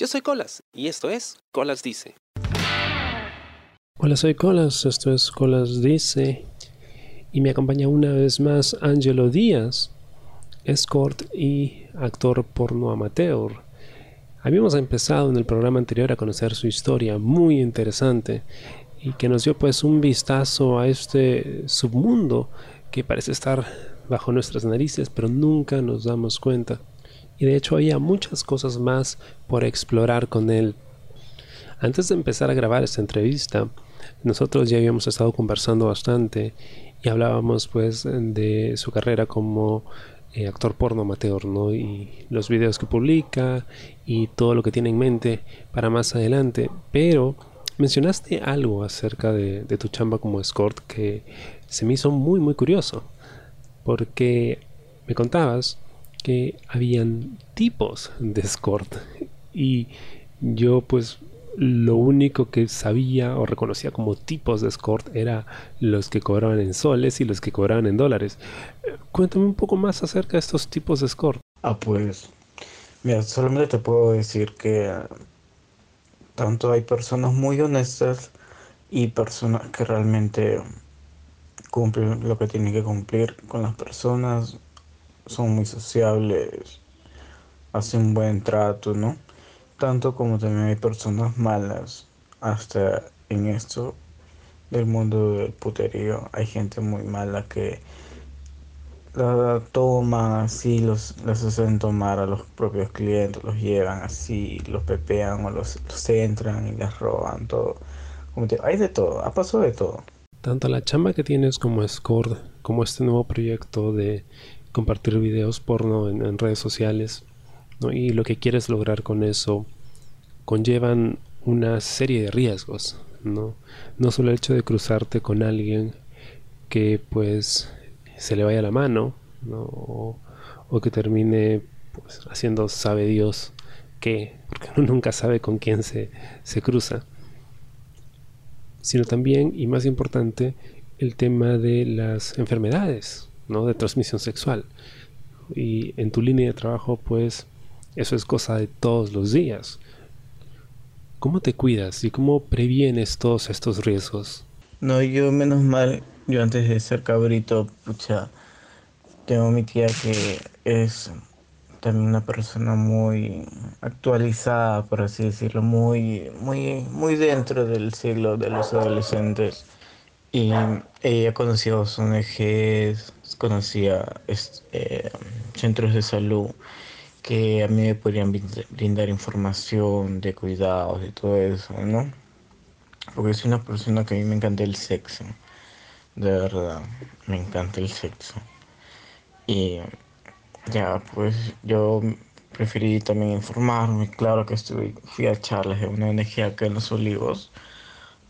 Yo soy Colas y esto es Colas Dice. Hola, soy Colas, esto es Colas Dice y me acompaña una vez más Angelo Díaz, escort y actor porno amateur. Habíamos empezado en el programa anterior a conocer su historia muy interesante y que nos dio pues un vistazo a este submundo que parece estar bajo nuestras narices pero nunca nos damos cuenta y de hecho había muchas cosas más por explorar con él. Antes de empezar a grabar esta entrevista, nosotros ya habíamos estado conversando bastante y hablábamos pues de su carrera como eh, actor porno amateur, ¿no? Y los videos que publica y todo lo que tiene en mente para más adelante. Pero mencionaste algo acerca de, de tu chamba como escort que se me hizo muy muy curioso. Porque me contabas que habían tipos de escort y yo pues lo único que sabía o reconocía como tipos de escort era los que cobraban en soles y los que cobraban en dólares. Cuéntame un poco más acerca de estos tipos de escort. Ah, pues, mira, solamente te puedo decir que tanto hay personas muy honestas y personas que realmente cumplen lo que tienen que cumplir con las personas, son muy sociables, hacen un buen trato, ¿no? Tanto como también hay personas malas, hasta en esto del mundo del puterío hay gente muy mala que la toman así, los, los hacen tomar a los propios clientes, los llevan así, los pepean o los, entran y les roban todo. Como hay de todo, ha pasado de todo. Tanto la chamba que tienes como Scord, como este nuevo proyecto de compartir videos porno en, redes sociales y lo que quieres lograr con eso conllevan una serie de riesgos no no solo el hecho de cruzarte con alguien que pues se le vaya la mano o, que termine pues, haciendo sabe Dios qué porque uno nunca sabe con quién se, se cruza. Sino también y más importante el tema de las enfermedades ¿no? de transmisión sexual. Y en tu línea de trabajo, pues, eso es cosa de todos los días. ¿Cómo te cuidas y cómo previenes todos estos riesgos? No, yo menos mal, yo antes de ser cabrito, pucha, tengo mi tía que es también una persona muy actualizada, por así decirlo, muy, muy, muy dentro del siglo de los adolescentes. Y ella conoció ONGs, conocía eh, centros de salud que a mí me podrían brindar información de cuidados y todo eso, ¿no? Porque soy una persona que a mí me encanta el sexo, de verdad, me encanta el sexo. Y ya, pues yo preferí también informarme, claro que estuve, fui a charlas de una ONG acá en Los Olivos,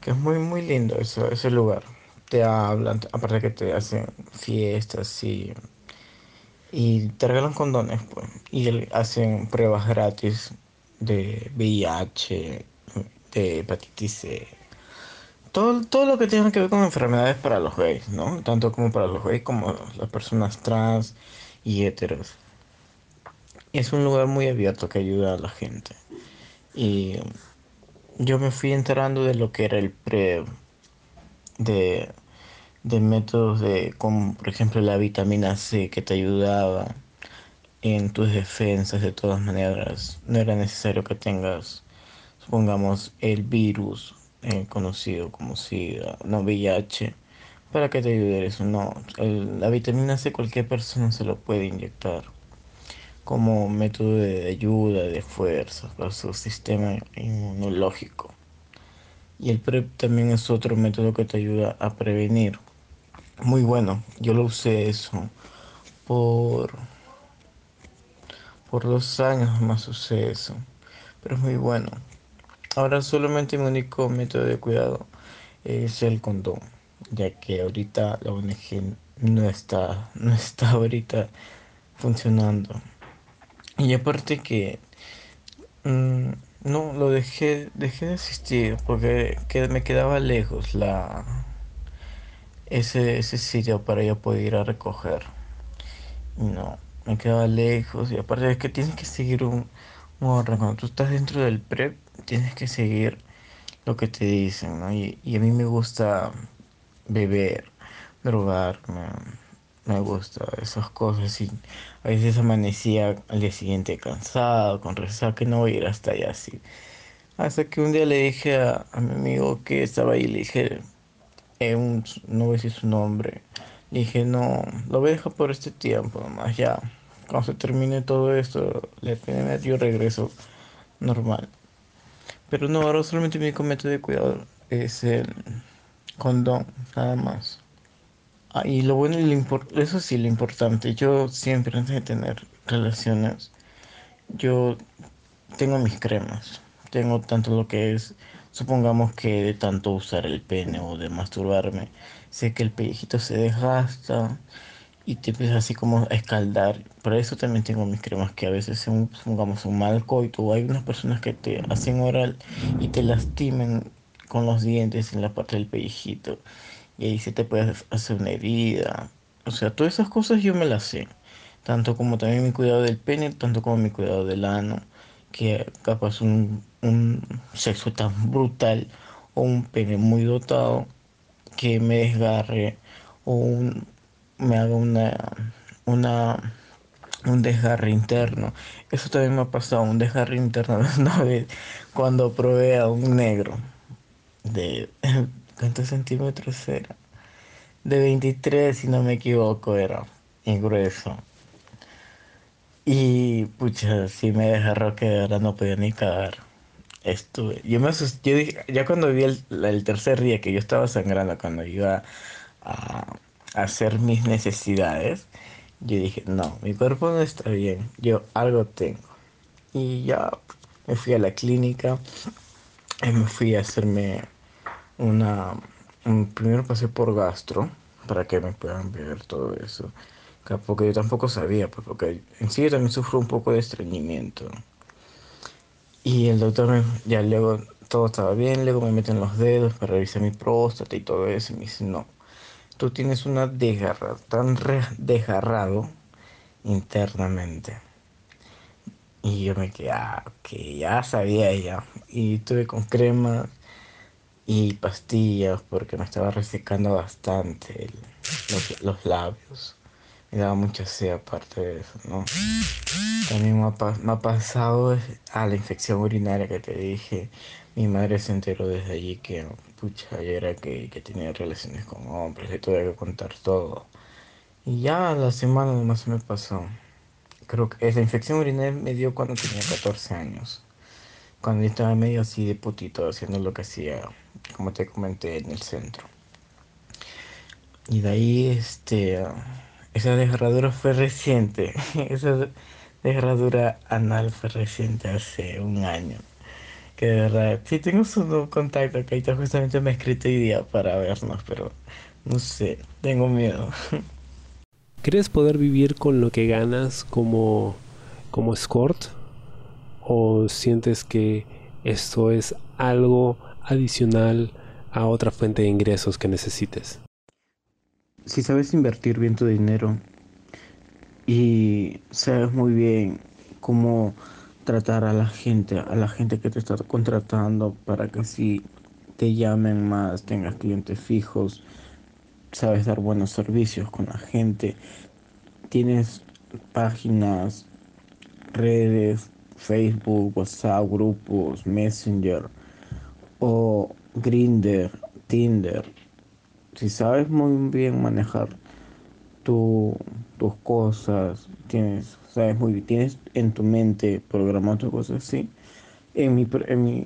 que es muy, muy lindo eso, ese lugar te hablan, aparte que te hacen fiestas y, y te regalan condones, pues, y hacen pruebas gratis de VIH, de hepatitis C. Todo, todo lo que tiene que ver con enfermedades para los gays, ¿no? Tanto como para los gays como las personas trans y heteros. Es un lugar muy abierto que ayuda a la gente. Y yo me fui enterando de lo que era el pre de, métodos de, como por ejemplo la vitamina C que te ayudaba en tus defensas de todas maneras. No era necesario que tengas, supongamos, el virus eh, conocido como SIDA, no VIH, para que te ayude eso. No, la vitamina C cualquier persona se lo puede inyectar como método de ayuda, de fuerza para su sistema inmunológico. Y el PrEP también es otro método que te ayuda a prevenir. Muy bueno, yo lo usé eso por, por dos años más usé eso. Pero es muy bueno. Ahora solamente mi único método de cuidado es el condón, ya que ahorita la ONG no está, no está ahorita funcionando. Y aparte que mm, no, lo dejé, dejé de asistir porque me quedaba lejos la ese, ese sitio para yo poder ir a recoger. No, me quedaba lejos y aparte es que tienes que seguir un, Bueno, cuando tú estás dentro del prep, tienes que seguir lo que te dicen, ¿no? Y, y a mí me gusta beber, drogarme, me gusta esas cosas y a veces amanecía al día siguiente cansado, con resaca, no voy a ir hasta allá así. Hasta que un día le dije a, a mi amigo que estaba ahí, le dije, eh, un, no voy a decir su nombre, dije, no, lo voy a dejar por este tiempo nomás, ya. Cuando se termine todo esto, la epidemia, yo regreso normal. Pero no, ahora solamente mi método de cuidado es el condón, nada más. Ah, y lo bueno y lo eso sí, lo importante, yo siempre antes de tener relaciones, yo tengo mis cremas. Tengo tanto lo que es, supongamos que de tanto usar el pene o de masturbarme, sé que el pellejito se desgasta y te empieza así como a escaldar. Por eso también tengo mis cremas que a veces, supongamos, un mal coito o hay unas personas que te hacen oral y te lastimen con los dientes en la parte del pellejito y ahí se te puede hacer una herida. O sea, todas esas cosas yo me las sé. Tanto como también mi cuidado del pene, tanto como mi cuidado del ano. Que capaz un, un sexo tan brutal o un pene muy dotado que me desgarre o me haga una, una, un desgarre interno. Eso también me ha pasado, un desgarre interno una vez cuando probé a un negro de... ¿Cuántos centímetros era? De 23 si no me equivoco, era. Y grueso. Y pucha, sí me desgarró que verdad no podía ni cagar. Estuve. Yo me asusté. Yo dije, ya cuando vi el, tercer día que yo estaba sangrando, cuando iba a, hacer mis necesidades, yo dije, no, mi cuerpo no está bien. Yo algo tengo. Y ya me fui a la clínica y me fui a hacerme una... un- primero pasé por gastro para que me puedan ver todo eso. Porque yo tampoco sabía, pues porque en sí yo también sufro un poco de estreñimiento. Y el doctor me, ya luego todo estaba bien, luego me meten los dedos para revisar mi próstata y todo eso. Y me dice, no, tú tienes una desgarra, tan desgarrado internamente. Y yo me quedé, ah, que ya sabía ya. Y estuve con crema y pastillas porque me estaba resecando bastante los labios. Me daba mucha sed aparte de eso, ¿no? También me ha, me ha pasado a la infección urinaria que te dije. Mi madre se enteró desde allí que, pucha, yo era gay, que tenía relaciones con hombres, le tuve que contar todo. Y ya la semana nomás me pasó. Creo que esa infección urinaria me dio cuando tenía 14 años. Cuando yo estaba medio así de putito haciendo lo que hacía, como te comenté, en el centro. Y de ahí, este, esa desgarradura fue reciente. Esa desgarradura anal fue reciente, hace un año. Que de verdad, sí tengo su contacto, que ahorita justamente me ha escrito hoy día para vernos, pero no sé, tengo miedo. ¿Crees poder vivir con lo que ganas como, como escort? ¿O sientes que esto es algo adicional a otra fuente de ingresos que necesites? Si sabes invertir bien tu dinero y sabes muy bien cómo tratar a la gente, a la gente que te está contratando para que si te llamen más, tengas clientes fijos, sabes dar buenos servicios con la gente, tienes páginas, redes, Facebook, WhatsApp, grupos, Messenger o Grindr, Tinder. Si sabes muy bien manejar tu, tus cosas, tienes, sabes muy bien, tienes en tu mente programado tus cosas así. En mi, en mi,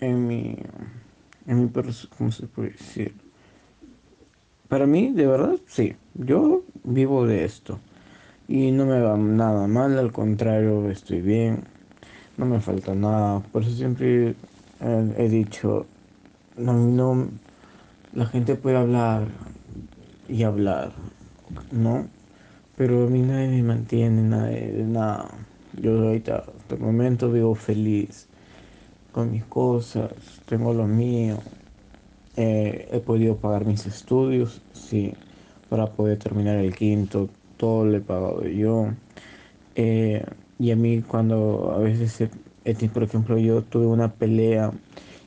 en mi, en mi, ¿cómo se puede decir? Para mí, de verdad, sí. Yo vivo de esto. Y no me va nada mal, al contrario, estoy bien. No me falta nada. Por eso siempre he dicho, no, no, la gente puede hablar y hablar, ¿no? Pero a mí nadie me mantiene, nadie, nada. Yo ahorita, hasta el momento, vivo feliz con mis cosas, tengo lo mío. Eh, he podido pagar mis estudios, sí, para poder terminar el quinto, todo lo he pagado yo. Eh, Y a mí cuando a veces, por ejemplo, yo tuve una pelea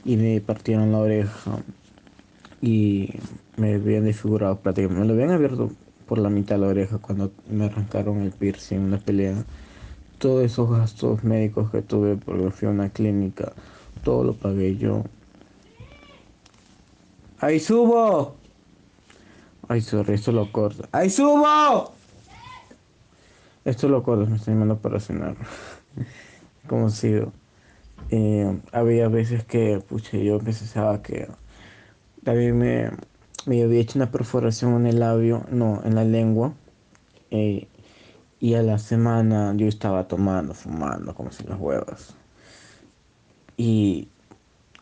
y me partieron la oreja y me habían desfigurado prácticamente, me lo habían abierto por la mitad de la oreja cuando me arrancaron el piercing en una pelea. Todos esos gastos médicos que tuve porque fui a una clínica, todo lo pagué yo. ¡Ahí subo! Ay, sorry, esto lo corto. ¡Ahí subo! Esto lo corto, me estoy llamando para cenar. Como sido. Eh, había veces que, pucha, yo pensaba que David me, me había hecho una perforación en el labio, no, en la lengua. Eh, y a la semana yo estaba tomando, fumando, como si las huevas. Y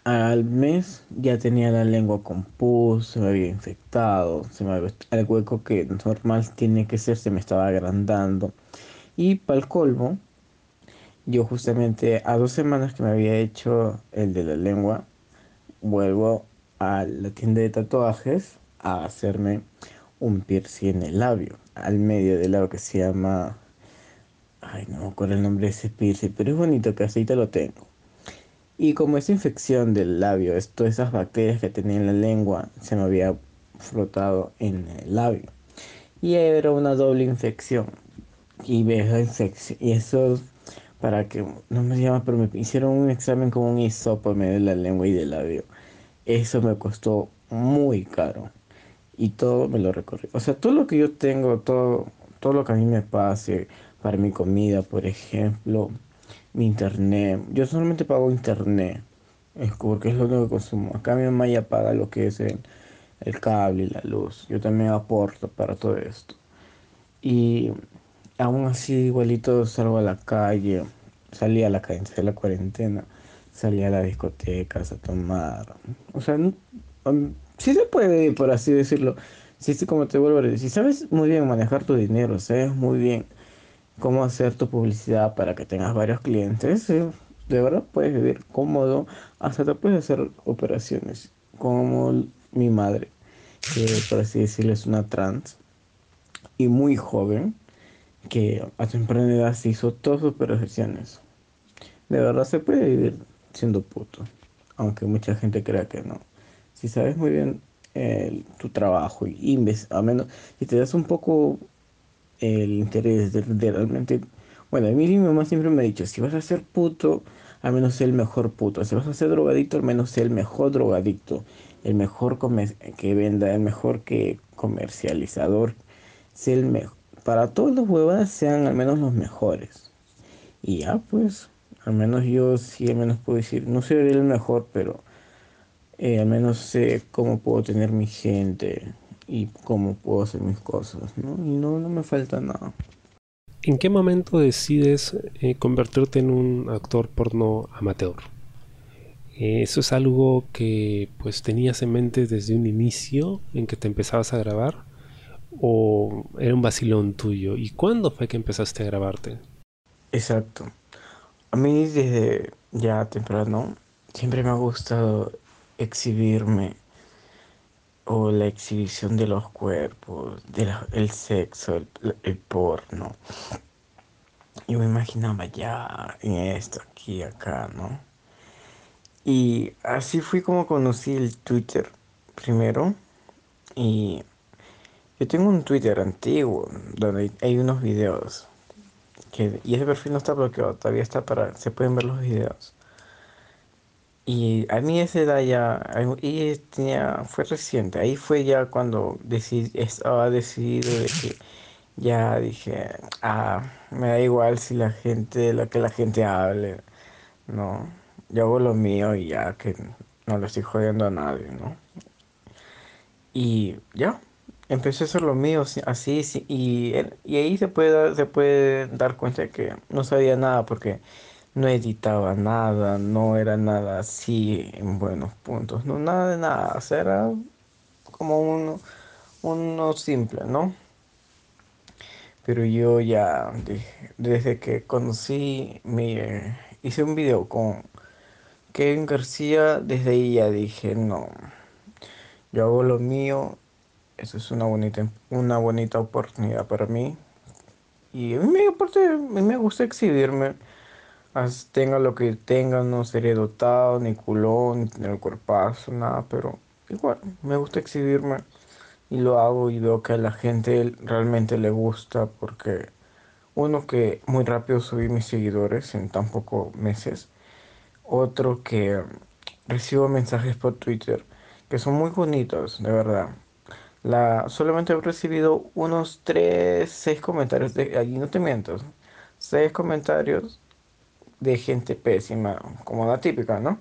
al mes ya tenía la lengua con pus, se me había infectado, se me el hueco que normal tiene que ser se me estaba agrandando. Y para el colmo, yo justamente a dos semanas que me había hecho el de la lengua, vuelvo a la tienda de tatuajes a hacerme un piercing en el labio, al medio del labio que se llama... Ay, no me acuerdo el nombre de ese piercing, pero es bonito que así te lo tengo. Y como esa infección del labio, todas esas bacterias que tenía en la lengua, se me había frotado en el labio. Y era una doble infección. Y infección. Y eso, para que, no me llama, pero me hicieron un examen con un hisopo en medio de la lengua y del labio. Eso me costó muy caro. Y todo me lo recorrí. O sea, todo lo que yo tengo, todo, todo lo que a mí me pase para mi comida, por ejemplo, mi internet. Yo solamente pago internet, es porque es lo único que consumo. Acá mi mamá ya paga lo que es el, cable y la luz. Yo también aporto para todo esto. Y aún así, igualito salgo a la calle, salí a la calle, en la cuarentena, salí a las discotecas a tomar. O sea, um, sí se puede, por así decirlo. Sí, sí, como te vuelvo a sabes muy bien manejar tu dinero, sabes muy bien cómo hacer tu publicidad para que tengas varios clientes. de verdad puedes vivir cómodo, hasta te puedes hacer operaciones, como mi madre, que por así decirlo es una trans y muy joven, que a temprana edad se hizo todas sus operaciones. De verdad se puede vivir siendo puto, aunque mucha gente crea que no. Si sabes muy bien tu trabajo y a menos si te das un poco el interés de, realmente... Bueno, a mí mi mamá siempre me ha dicho, si vas a ser puto, al menos sé el mejor puto. Si vas a ser drogadicto, al menos sé el mejor drogadicto. El mejor que venda, el mejor que comercializador. Sé el mejor. Para todos los huevadas sean al menos los mejores. Y ya, pues, al menos yo sí, al menos puedo decir, no seré el mejor, pero eh, al menos sé cómo puedo tener mi gente, y cómo puedo hacer mis cosas, ¿no? Y no, no me falta nada. ¿En qué momento decides eh, convertirte en un actor porno amateur? Eh, ¿Eso es algo que pues tenías en mente desde un inicio en que te empezabas a grabar? ¿O era un vacilón tuyo? ¿Y cuándo fue que empezaste a grabarte? Exacto. A mí desde ya temprano siempre me ha gustado exhibirme o la exhibición de los cuerpos, del sexo, el, porno. Yo me imaginaba ya en esto, aquí, acá, ¿no? Y así fui como conocí el Twitter primero. Y yo tengo un Twitter antiguo donde hay unos videos. Que, y ese perfil no está bloqueado, todavía está para. Se pueden ver los videos. Y a mí esa edad ya, y tenía, fue reciente, ahí fue ya cuando decidí, estaba decidido de que ya dije, ah, me da igual si la gente, lo que la gente hable, no, yo hago lo mío y ya que no le estoy jodiendo a nadie, ¿no? Y ya, empecé a hacer lo mío así, y, ahí se puede, dar cuenta que no sabía nada porque no editaba nada, no era nada así en buenos puntos, no nada de nada, o sea, era como uno, uno simple, ¿no? Pero yo ya desde que conocí, me hice un video con Kevin García, desde ahí ya dije, no, yo hago lo mío, eso es una bonita, una bonita oportunidad para mí Y a aparte, a me gusta exhibirme. As- tenga lo que tenga, no seré dotado, ni culón, ni tener el cuerpazo, nada, pero igual, me gusta exhibirme y lo hago y veo que a la gente realmente le gusta porque uno que muy rápido subí mis seguidores en tan pocos meses, otro que recibo mensajes por Twitter que son muy bonitos, de verdad. La, solamente he recibido unos 3 6 comentarios de allí, no te miento, 6 comentarios de gente pésima, como la típica, ¿no?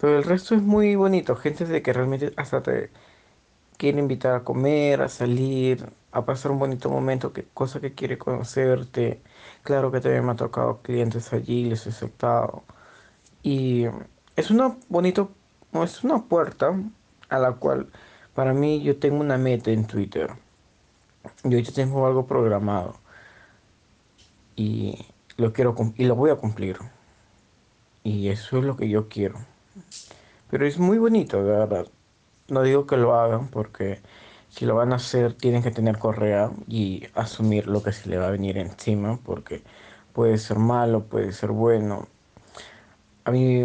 Pero el resto es muy bonito, gente de que realmente hasta te quiere invitar a comer, a salir, a pasar un bonito momento, que, cosa que quiere conocerte. Claro que también me ha tocado clientes allí, les he aceptado. Y es una bonito, es una puerta a la cual para mí yo tengo una meta en Twitter. Yo ya tengo algo programado y lo quiero y lo voy a cumplir. Y eso es lo que yo quiero. Pero es muy bonito, de verdad. No digo que lo hagan porque si lo van a hacer tienen que tener correa y asumir lo que se le va a venir encima porque puede ser malo, puede ser bueno. A mí,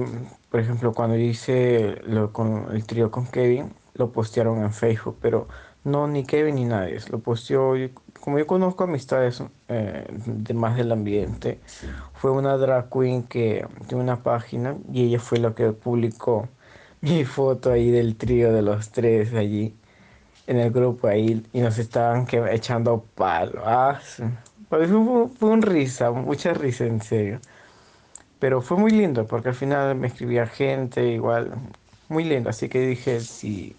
por ejemplo, cuando hice lo con el trío con Kevin, lo postearon en Facebook, pero no ni Kevin ni nadie. Lo posteó, como yo conozco amistades eh, de más del ambiente, fue una drag queen que tiene una página y ella fue la que publicó mi foto ahí del trío de los tres allí en el grupo ahí y nos estaban echando palo. Ah, sí. Fue, fue un risa, mucha risa en serio. Pero fue muy lindo porque al final me escribía gente igual, muy lindo. Así que dije, si,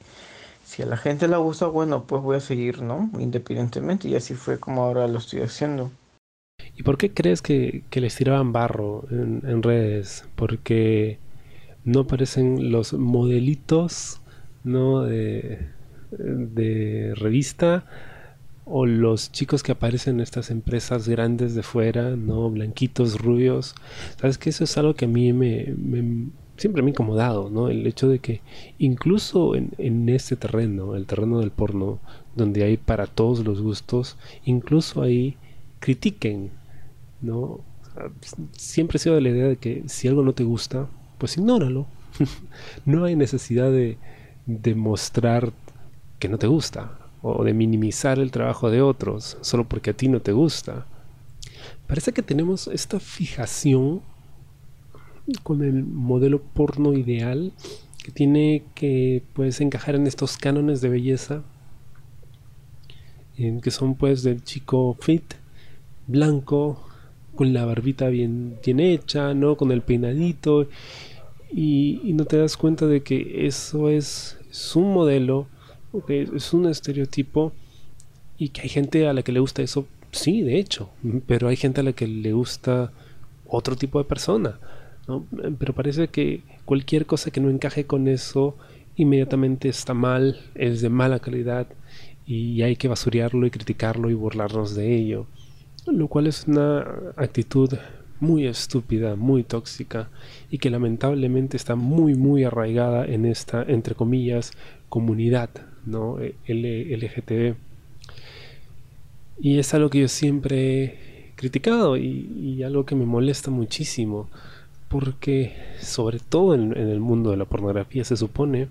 si a la gente le gusta, bueno, pues voy a seguir, ¿no? Independientemente. Y así fue como ahora lo estoy haciendo. ¿Y por qué crees que, les tiraban barro en, redes? Porque no aparecen los modelitos, ¿no? De, de revista o los chicos que aparecen en estas empresas grandes de fuera, ¿no? Blanquitos, rubios. Sabes que eso es algo que a mí me, me- siempre me ha incomodado, ¿no? El hecho de que incluso en, en este terreno, el terreno del porno, donde hay para todos los gustos, incluso ahí critiquen, ¿no? Siempre he sido de la idea de que si algo no te gusta, pues ignóralo. No hay necesidad de, de mostrar que no te gusta o de minimizar el trabajo de otros solo porque a ti no te gusta. Parece que tenemos esta fijación con el modelo porno ideal que tiene que pues encajar en estos cánones de belleza en que son pues del chico fit, blanco, con la barbita bien, bien hecha, ¿no? Con el peinadito y, no te das cuenta de que eso es, es un modelo, ok, es un estereotipo y que hay gente a la que le gusta eso, sí, de hecho, pero hay gente a la que le gusta otro tipo de persona, Pero parece que cualquier cosa que no encaje con eso inmediatamente está mal, es de mala calidad y hay que basurearlo y criticarlo y burlarnos de ello, lo cual es una actitud muy estúpida, muy tóxica y que lamentablemente está muy muy arraigada en esta entre comillas comunidad, ¿no? L LGTB. Y es algo que yo siempre he criticado y algo que me molesta muchísimo porque sobre todo en, el mundo de la pornografía se supone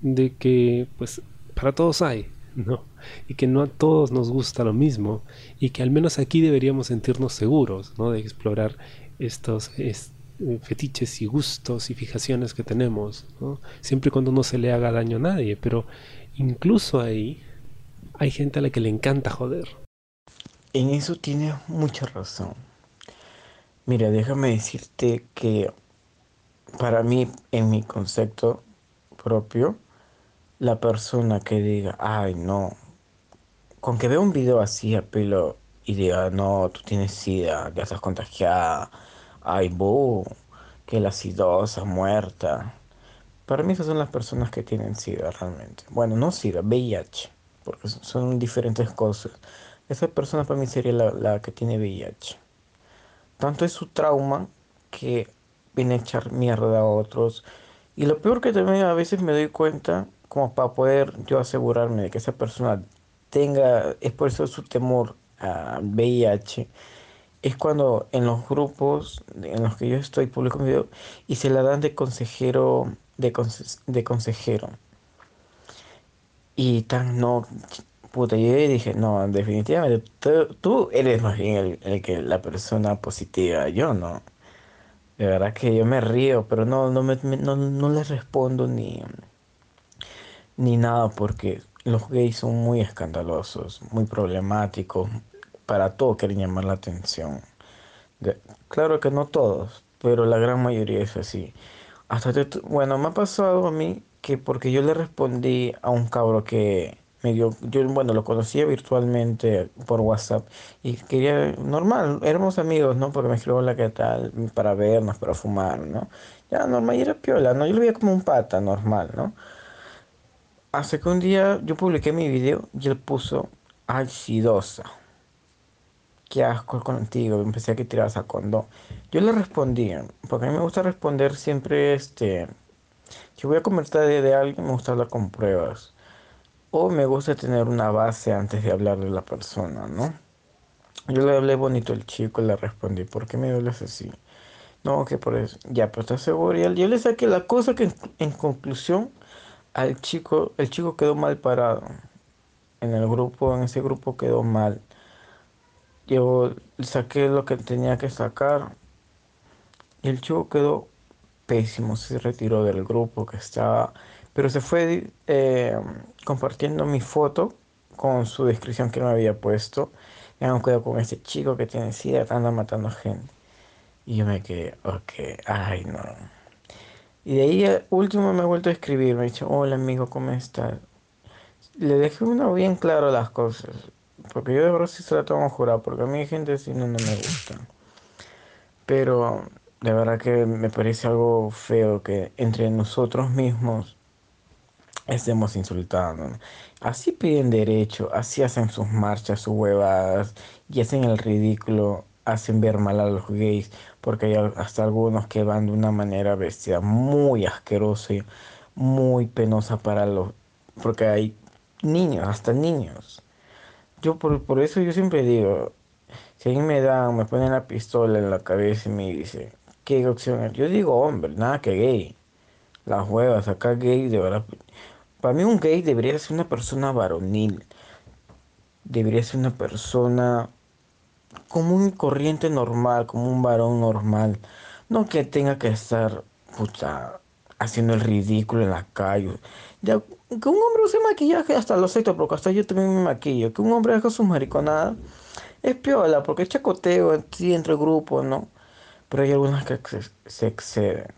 de que pues para todos hay, ¿no? Y que no a todos nos gusta lo mismo y que al menos aquí deberíamos sentirnos seguros, ¿no? De explorar estos es- eh, fetiches y gustos y fijaciones que tenemos. Siempre y cuando no se le haga daño a nadie, pero incluso ahí hay gente a la que le encanta joder. En eso tienes mucha razón. Mira, déjame decirte que para mí, en mi concepto propio, la persona que diga, ay, no, con que vea un video así a pelo y diga, no, tú tienes sida, ya estás contagiada, ay, bu, que la acidosa, muerta. Para mí esas son las personas que tienen SIDA realmente. Bueno, no SIDA, VIH, porque son diferentes cosas. Esa persona para mí sería la, la que tiene VIH. Tanto es su trauma que viene a echar mierda a otros. Y lo peor que también a veces me doy cuenta, como para poder yo asegurarme de que esa persona tenga, es por eso su temor a VIH, es cuando en los grupos en los que yo estoy publico un video y se la dan de consejero, de, de consejero. Y tan no, puta, yo dije, no, definitivamente tú, eres más bien el, que la persona positiva, yo no. De verdad que yo me río, pero no, no, me, no, no les respondo ni, ni nada porque los gays son muy escandalosos, muy problemáticos, para todo quieren llamar la atención. claro que no todos, pero la gran mayoría es así. Hasta bueno, me ha pasado a mí que porque yo le respondí a un cabro que me dio, yo bueno, lo conocía virtualmente por WhatsApp y quería, normal, éramos amigos, ¿no? Porque me escribió la que tal, para vernos, para fumar, ¿no? Ya normal, y era piola, ¿no? Yo lo veía como un pata normal, ¿no? Hace que un día yo publiqué mi video y él puso acidosa. Qué asco contigo, empecé a que tirabas a condón. Yo le respondí, porque a mí me gusta responder siempre este. Si voy a conversar de, alguien, me gusta hablar con pruebas. O me gusta tener una base antes de hablar de la persona, ¿no? Yo le hablé bonito al chico y le respondí, ¿por qué me duele así? No, que por eso. Ya, pero estás seguro. Y yo le saqué la cosa que en conclusión al chico, el chico quedó mal parado. En el grupo, en ese grupo quedó mal. Yo saqué lo que tenía que sacar. Y el chico quedó pésimo. Se retiró del grupo que estaba. Pero se fue eh, compartiendo mi foto con su descripción que me había puesto. Tengan cuidado con ese chico que tiene sida, anda matando gente. Y yo me quedé, ok, ay no. Y de ahí eh, último me ha vuelto a escribir, me ha dicho, hola amigo, ¿cómo estás? Le dejé uno bien claro las cosas, porque yo de verdad sí se la tomo jurado, porque a mí hay gente así no, no me gusta. Pero de verdad que me parece algo feo que entre nosotros mismos estemos insultando. Así piden derecho, así hacen sus marchas, sus huevadas y hacen el ridículo hacen ver mal a los gays, porque hay hasta algunos que van de una manera bestia muy asquerosa muy penosa para los, porque hay niños, hasta niños. Yo por, por eso yo siempre digo, si alguien me da, me pone la pistola en la cabeza y me dice, ¿qué opción? Yo digo hombre, nada que gay. Las huevas, acá gay, de verdad. Para mí un gay debería ser una persona varonil. Debería ser una persona como un corriente normal, como un varón normal. No que tenga que estar puta, haciendo el ridículo en la calle. Ya, que un hombre use maquillaje, hasta lo acepto, porque hasta yo también me maquillo. Que un hombre haga sus mariconadas es piola, porque es chacoteo sí, entre grupos, ¿no? Pero hay algunas que se, exceden.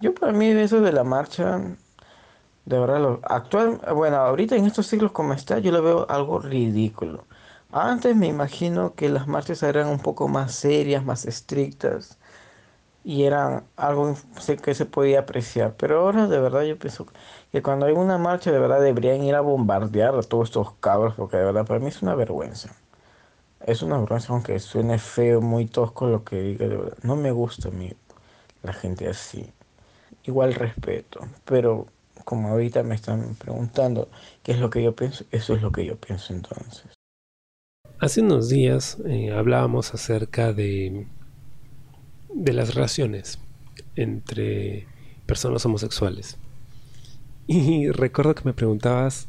Yo para mí eso de la marcha, de verdad, lo, actual, bueno, ahorita en estos siglos como está, yo lo veo algo ridículo. Antes me imagino que las marchas eran un poco más serias, más estrictas y eran algo que se podía apreciar. Pero ahora de verdad yo pienso que cuando hay una marcha de verdad deberían ir a bombardear a todos estos cabros porque de verdad para mí es una vergüenza. Es una vergüenza aunque suene feo, muy tosco lo que diga, de verdad. No me gusta a mí la gente así. Igual respeto, pero como ahorita me están preguntando qué es lo que yo pienso, eso es lo que yo pienso entonces. Hace unos días eh, hablábamos acerca de, de las relaciones entre personas homosexuales. Y recuerdo que me preguntabas,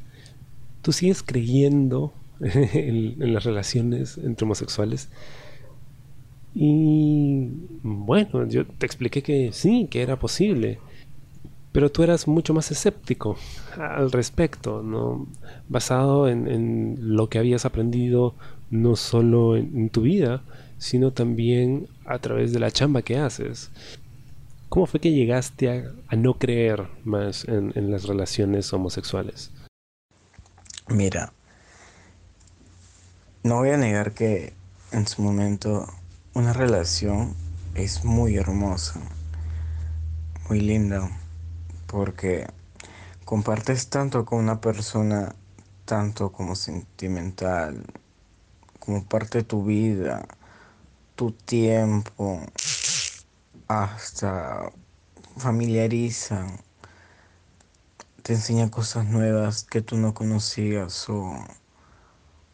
¿tú sigues creyendo en, en, las relaciones entre homosexuales? Y bueno, yo te expliqué que sí, que era posible. Pero tú eras mucho más escéptico al respecto, ¿no? Basado en, lo que habías aprendido no solo en, tu vida, sino también a través de la chamba que haces. ¿Cómo fue que llegaste a, no creer más en, las relaciones homosexuales? Mira, no voy a negar que en su momento una relación es muy hermosa, muy linda, porque compartes tanto con una persona, tanto como sentimental, como parte de tu vida, tu tiempo, hasta familiarizan, te enseña cosas nuevas que tú no conocías o,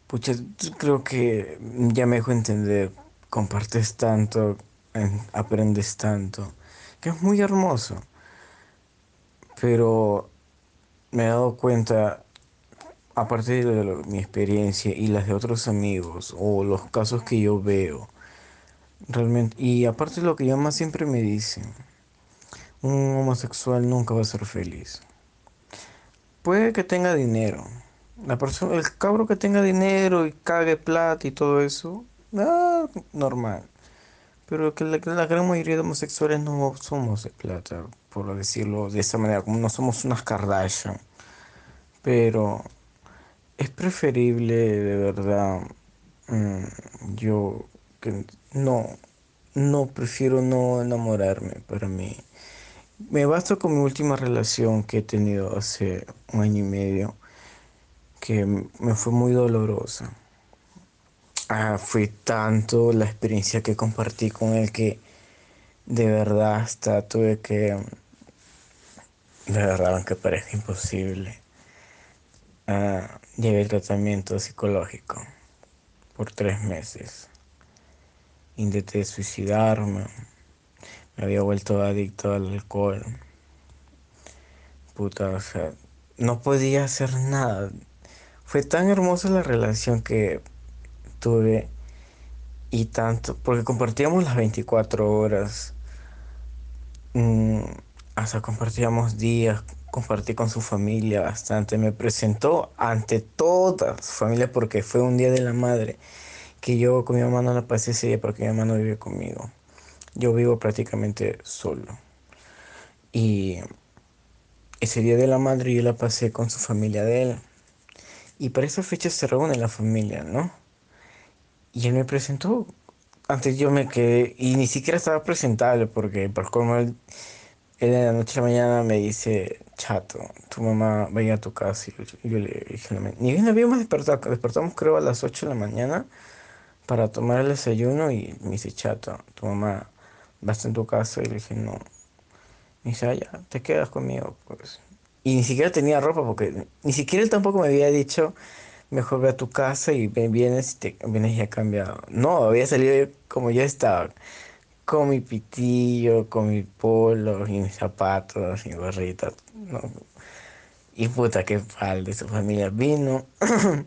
Pucha, creo que ya me dejo entender, compartes tanto, aprendes tanto, que es muy hermoso. Pero me he dado cuenta, aparte de mi experiencia y las de otros amigos, o los casos que yo veo, realmente, y aparte de lo que yo más siempre me dicen, un homosexual nunca va a ser feliz. Puede que tenga dinero. La persona, el cabro que tenga dinero y cague plata y todo eso, ah, normal. Pero que la, la, gran mayoría de homosexuales no somos de plata, por decirlo de esa manera, como no somos unas Kardashian. Pero es preferible, de verdad, mm, yo no, no prefiero no enamorarme para mí. Me basta con mi última relación que he tenido hace un año y medio, que me fue muy dolorosa. Ah, fue tanto la experiencia que compartí con él que de verdad hasta tuve que, de verdad, aunque parezca imposible, ah, llevé tratamiento psicológico por tres meses. Intenté suicidarme me había vuelto adicto al alcohol. Puta, o sea, no podía hacer nada. Fue tan hermosa la relación que tuve y tanto, porque compartíamos las 24 horas, mm, hasta compartíamos días, compartí con su familia bastante, me presentó ante toda su familia porque fue un día de la madre que yo con mi mamá no la pasé ese día porque mi mamá no vive conmigo yo vivo prácticamente solo. Y ese día de la madre yo la pasé con su familia de él. Y para esa fecha se reúne la familia, ¿no? Y él me presentó. Antes yo me quedé, y ni siquiera estaba presentable, porque por como él, él en la noche a la mañana me dice, chato, tu mamá vaya a tu casa. Y yo, le dije, ni bien habíamos despertado, despertamos creo a las 8 de la mañana para tomar el desayuno y me dice, chato, tu mamá vas en tu casa y le dije, no. Me dice, ah, ya, te quedas conmigo, pues. Y ni siquiera tenía ropa, porque ni siquiera él tampoco me había dicho, mejor ve a tu casa y vienes y te vienes ya cambiado. No, había salido como yo estaba, con mi pitillo, con mi polo, y mis zapatos, y gorrita. No. Y puta, qué de su familia vino.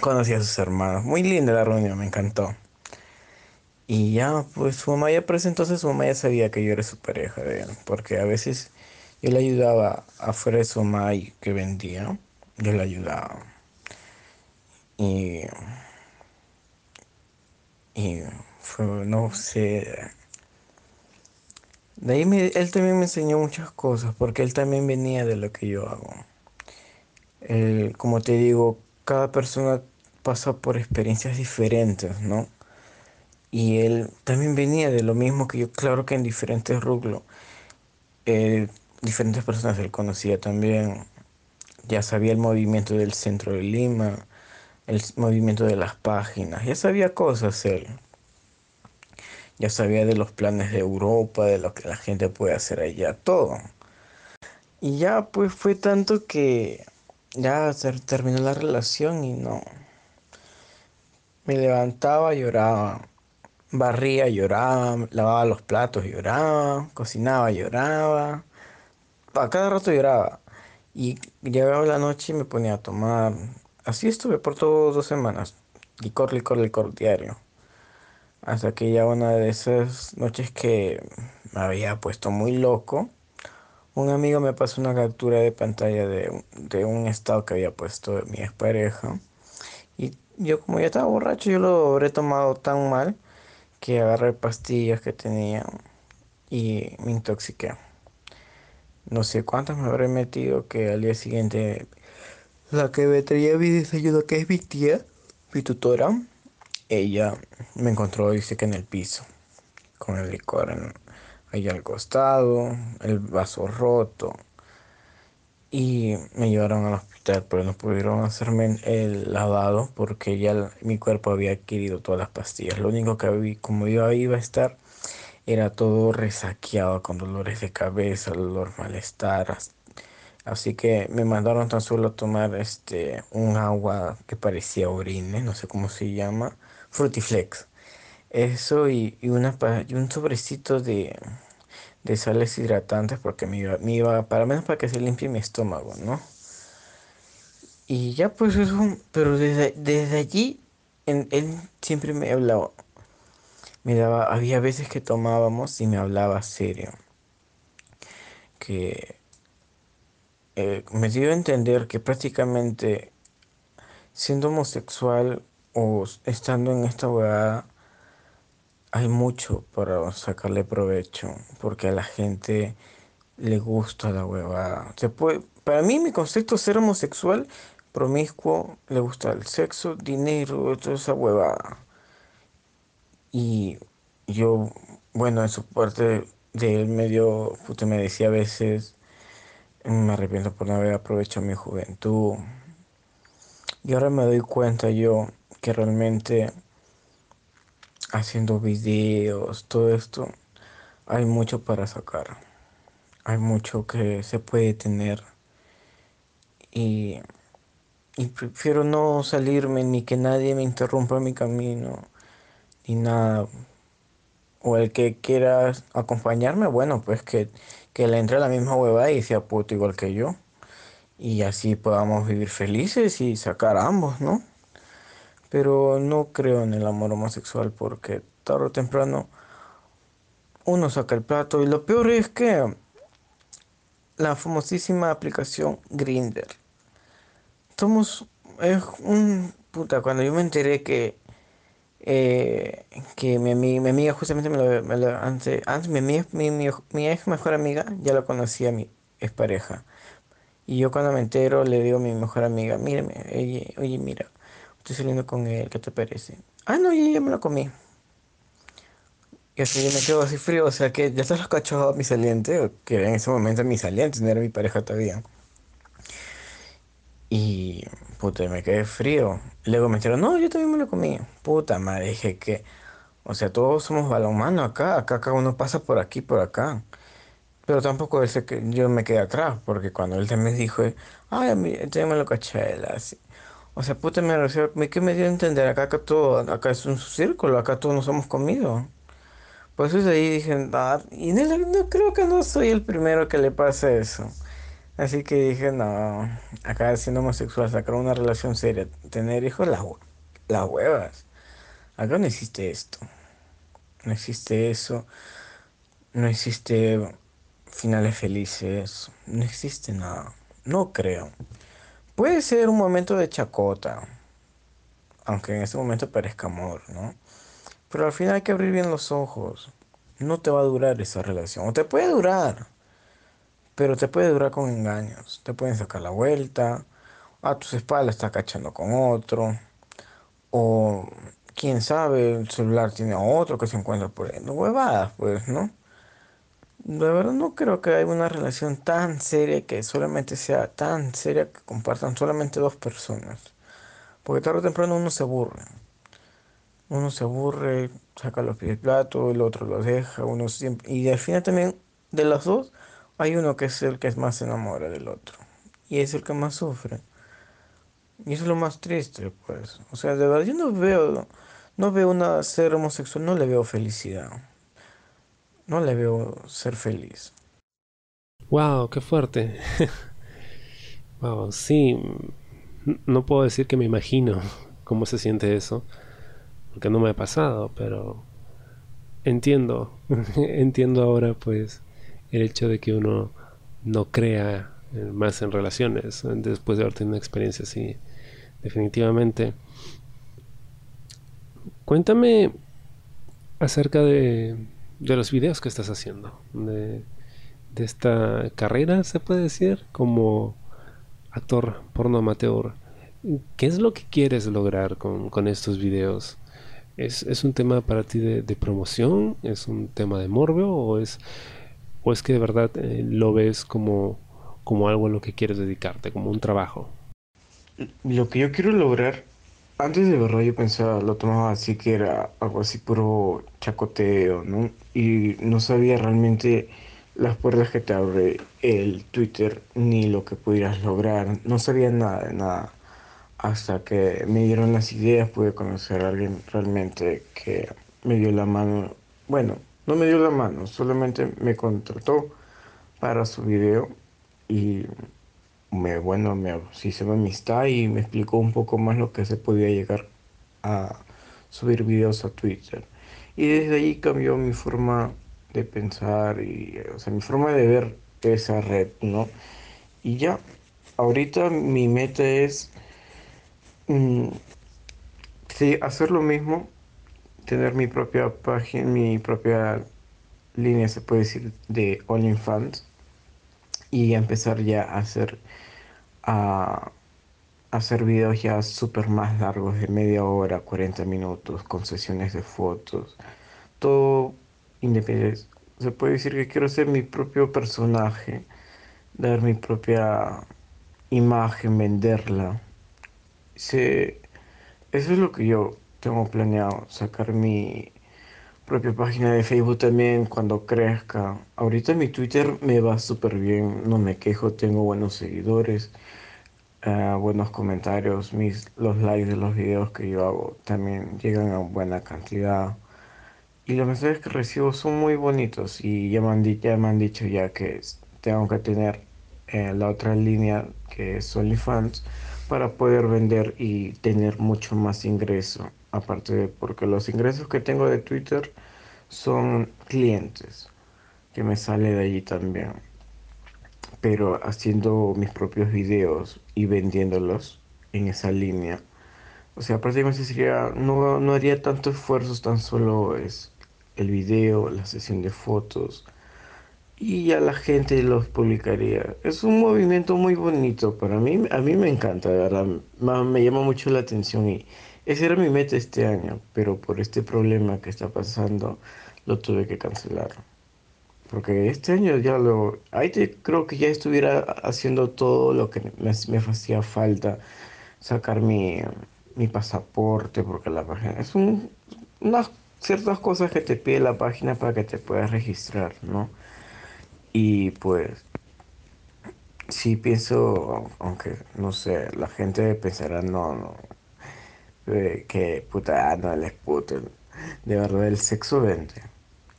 Conocí a sus hermanos. Muy linda la reunión, me encantó. Y ya, pues su mamá ya presentó, entonces su mamá ya sabía que yo era su pareja de él, porque a veces yo le ayudaba afuera de su mamá y que vendía, yo le ayudaba. Y, y no sé, de ahí él también me enseñó muchas cosas, porque él también venía de lo que yo hago. como te digo, cada persona pasa por experiencias diferentes, ¿no? y él también venía de lo mismo que yo, claro que en diferentes rublos. Eh, diferentes personas él conocía también, ya sabía el movimiento del centro de Lima, el movimiento de las páginas, ya sabía cosas él. Ya sabía de los planes de Europa, de lo que la gente puede hacer allá, todo. Y ya pues fue tanto que ya terminó la relación y no. Me levantaba, lloraba Barría, lloraba, lavaba los platos, lloraba, cocinaba, lloraba. A cada rato lloraba. Y llegaba la noche y me ponía a tomar. Así estuve por todas dos semanas. Licor, licor, licor diario. Hasta que ya una de esas noches que me había puesto muy loco, un amigo me pasó una captura de pantalla de, de un estado que había puesto mi expareja. Y yo como ya estaba borracho, yo lo habré tomado tan mal que agarré pastillas que tenía y me intoxiqué. No sé cuántas me habré metido que al día siguiente la que me traía mi desayuno, que es mi tía, mi tutora, ella me encontró, dice que en el piso, con el licor ahí al costado, el vaso roto. Y me llevaron al hospital, pero no pudieron hacerme el lavado porque ya mi cuerpo había adquirido todas las pastillas. Lo único que vi, como yo iba a estar, era todo resaqueado con dolores de cabeza, dolor, malestar, Así que me mandaron tan solo tomar este un agua que parecía orine, no sé cómo se llama, Frutiflex. Eso y, y, un sobrecito de, de sales hidratantes porque me iba, me iba, para menos para que se limpie mi estómago, ¿no? Y ya pues eso, pero desde, desde allí él siempre me hablaba, me daba, había veces que tomábamos y me hablaba serio, que eh, me dio a entender que prácticamente siendo homosexual o estando en esta huevada, hay mucho para sacarle provecho, porque a la gente le gusta la huevada. Se puede, para mí, mi concepto ser homosexual, promiscuo, le gusta el sexo, dinero, toda esa huevada. Y yo, bueno, en su parte de él medio, puta, me decía a veces, me arrepiento por no haber aprovechado mi juventud. Y ahora me doy cuenta yo que realmente haciendo videos, todo esto, hay mucho para sacar. Hay mucho que se puede tener. Y, y prefiero no salirme ni que nadie me interrumpa mi camino, ni nada. O el que quiera acompañarme, bueno, pues que, que le entre la misma huevada y sea puto igual que yo. Y así podamos vivir felices y sacar a ambos, ¿no? Pero no creo en el amor homosexual porque tarde o temprano uno saca el plato. Y lo peor es que la famosísima aplicación Grinder. Somos. Es un. Puta, cuando yo me enteré que. Eh, que mi, amiga, mi amiga justamente me lo, me lo antes, antes mi, mi, mi, mi, ex mejor amiga ya lo conocía mi expareja y yo cuando me entero le digo a mi mejor amiga mírame oye, oye mira estoy saliendo con él, ¿qué te parece? Ah, no, ya, ya me lo comí. Y así yo me quedo así frío, o sea que ya se los cachó a mi saliente, que en ese momento mi saliente, no era mi pareja todavía. Y puta, me quedé frío. Luego me dijeron, no, yo también me lo comí. Puta madre, dije que, o sea, todos somos balonmano acá, acá cada uno pasa por aquí, por acá. Pero tampoco ese que yo me quedé atrás, porque cuando él también dijo, ay, a mí, yo me lo caché, así. O sea, puta, me, me, ¿qué me dio a entender? Acá, acá todo, acá es un círculo, acá todos nos hemos comido. Pues desde ahí dije, ah, y no, no, creo que no soy el primero que le pasa eso. Así que dije, no, acá siendo homosexual, sacar una relación seria, tener hijos, las, las huevas. Acá no existe esto. No existe eso. No existe finales felices. No existe nada. No creo. Puede ser un momento de chacota, aunque en ese momento parezca amor, ¿no? Pero al final hay que abrir bien los ojos. No te va a durar esa relación. O te puede durar, pero te puede durar con engaños. Te pueden sacar la vuelta, a tus espaldas está cachando con otro, o quién sabe, el celular tiene otro que se encuentra por ahí. No huevadas, pues, ¿no? De verdad no creo que haya una relación tan seria que solamente sea tan seria que compartan solamente dos personas. Porque tarde o temprano uno se aburre. Uno se aburre, saca los pies del plato, el otro los deja, uno siempre... Y al final también de los dos hay uno que es el que más se enamora del otro. Y es el que más sufre. Y es lo más triste, pues. O sea, de verdad yo no veo, no veo una ser homosexual, no le veo felicidad no le veo ser feliz. Wow, qué fuerte. wow, sí. No puedo decir que me imagino cómo se siente eso, porque no me ha pasado, pero entiendo, entiendo ahora pues el hecho de que uno no crea más en relaciones después de haber tenido una experiencia así, definitivamente. Cuéntame acerca de, de los videos que estás haciendo, de, esta carrera, se puede decir, como actor porno amateur. ¿Qué es lo que quieres lograr con, estos videos? ¿Es, un tema para ti de, promoción? ¿Es un tema de morbo? ¿O es, o es que de verdad eh, lo ves como, como algo a lo que quieres dedicarte, como un trabajo? Lo que yo quiero lograr antes de verlo yo pensaba, lo tomaba así que era algo así puro chacoteo, ¿no? Y no sabía realmente las puertas que te abre el Twitter ni lo que pudieras lograr. No sabía nada de nada. Hasta que me dieron las ideas pude conocer a alguien realmente que me dio la mano. Bueno, no me dio la mano, solamente me contrató para su video y me, bueno, me hizo una amistad y me explicó un poco más lo que se podía llegar a subir videos a Twitter. Y desde ahí cambió mi forma de pensar y, o sea, mi forma de ver esa red, ¿no? Y ya, ahorita mi meta es mm, hacer lo mismo, tener mi propia página, mi propia línea, se puede decir, de OnlyFans y empezar ya a hacer, a, hacer videos ya súper más largos de media hora, 40 minutos, con sesiones de fotos, todo independiente. Se puede decir que quiero ser mi propio personaje, dar mi propia imagen, venderla. eso es lo que yo tengo planeado, sacar mi propia página de Facebook también cuando crezca. Ahorita mi Twitter me va súper bien, no me quejo, tengo buenos seguidores, eh, buenos comentarios, mis, los likes de los videos que yo hago también llegan a buena cantidad. Y los mensajes que recibo son muy bonitos y ya me han, ya me han dicho ya que tengo que tener eh, la otra línea que es OnlyFans para poder vender y tener mucho más ingreso. Aparte de porque los ingresos que tengo de Twitter son clientes que me sale de allí también. Pero haciendo mis propios videos y vendiéndolos en esa línea. O sea, prácticamente sería, no, no haría tanto esfuerzo, tan solo es el video, la sesión de fotos y ya la gente los publicaría. Es un movimiento muy bonito para mí, a mí me encanta, de verdad, me llama mucho la atención y ese era mi meta este año, pero por este problema que está pasando lo tuve que cancelar. Porque este año ya lo... Ahí creo que ya estuviera haciendo todo lo que me, me hacía falta. Sacar mi, mi pasaporte, porque la página es un, una ciertas cosas que te pide la página para que te puedas registrar, ¿no? Y pues, sí pienso, aunque no sé, la gente pensará, no, no, eh, que puta, ah, no, les puto. De verdad, el sexo vende.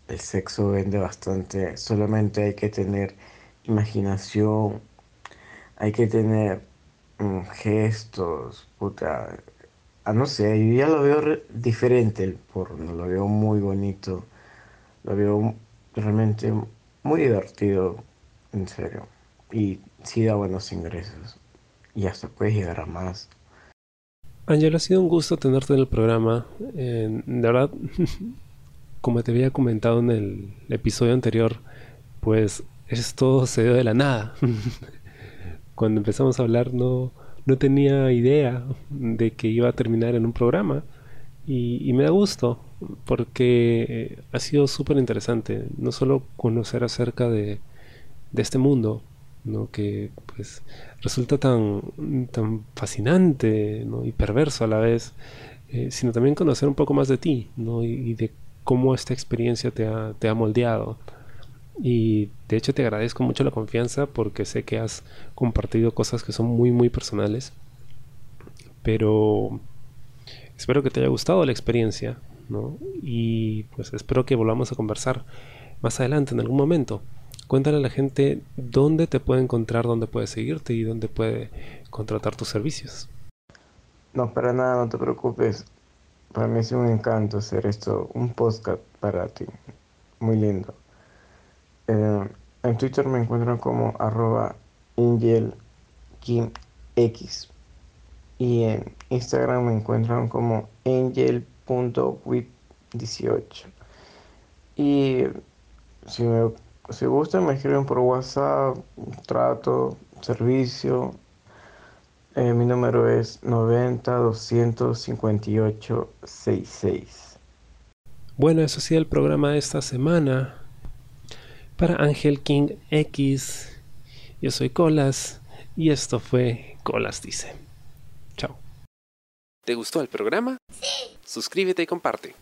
El sexo vende bastante. Solamente hay que tener imaginación, hay que tener mm, gestos, puta, Ah, no sé, yo ya lo veo diferente el porno, lo veo muy bonito, lo veo realmente muy divertido, en serio. Y sí da buenos ingresos. Y hasta puedes llegar a más. Ángel, ha sido un gusto tenerte en el programa. de verdad, como te había comentado en el episodio anterior, pues esto se dio de la nada. Cuando empezamos a hablar no no tenía idea de que iba a terminar en un programa y, me da gusto porque eh, ha sido súper interesante no solo conocer acerca de, este mundo ¿no? que pues resulta tan, tan fascinante y perverso a la vez eh, sino también conocer un poco más de ti ¿no? y, de cómo esta experiencia te ha, te ha moldeado y de hecho te agradezco mucho la confianza porque sé que has compartido cosas que son muy muy personales. Pero espero que te haya gustado la experiencia, ¿no? Y pues espero que volvamos a conversar más adelante en algún momento. Cuéntale a la gente dónde te puede encontrar, dónde puede seguirte y dónde puede contratar tus servicios. No, para nada, no te preocupes. Para mí es un encanto hacer esto, un podcast para ti. Muy lindo. Eh, en Twitter me encuentran como arroba angelkimx y en Instagram me encuentran como angel.wit18 y si me si gustan me escriben por WhatsApp, trato, servicio. Eh, mi número es 90 258 66. Bueno, eso ha sido el programa de esta semana para Ángel King X. Yo soy Colas y esto fue Colas Dice. Chao. ¿Te gustó el programa? Sí. Suscríbete y comparte.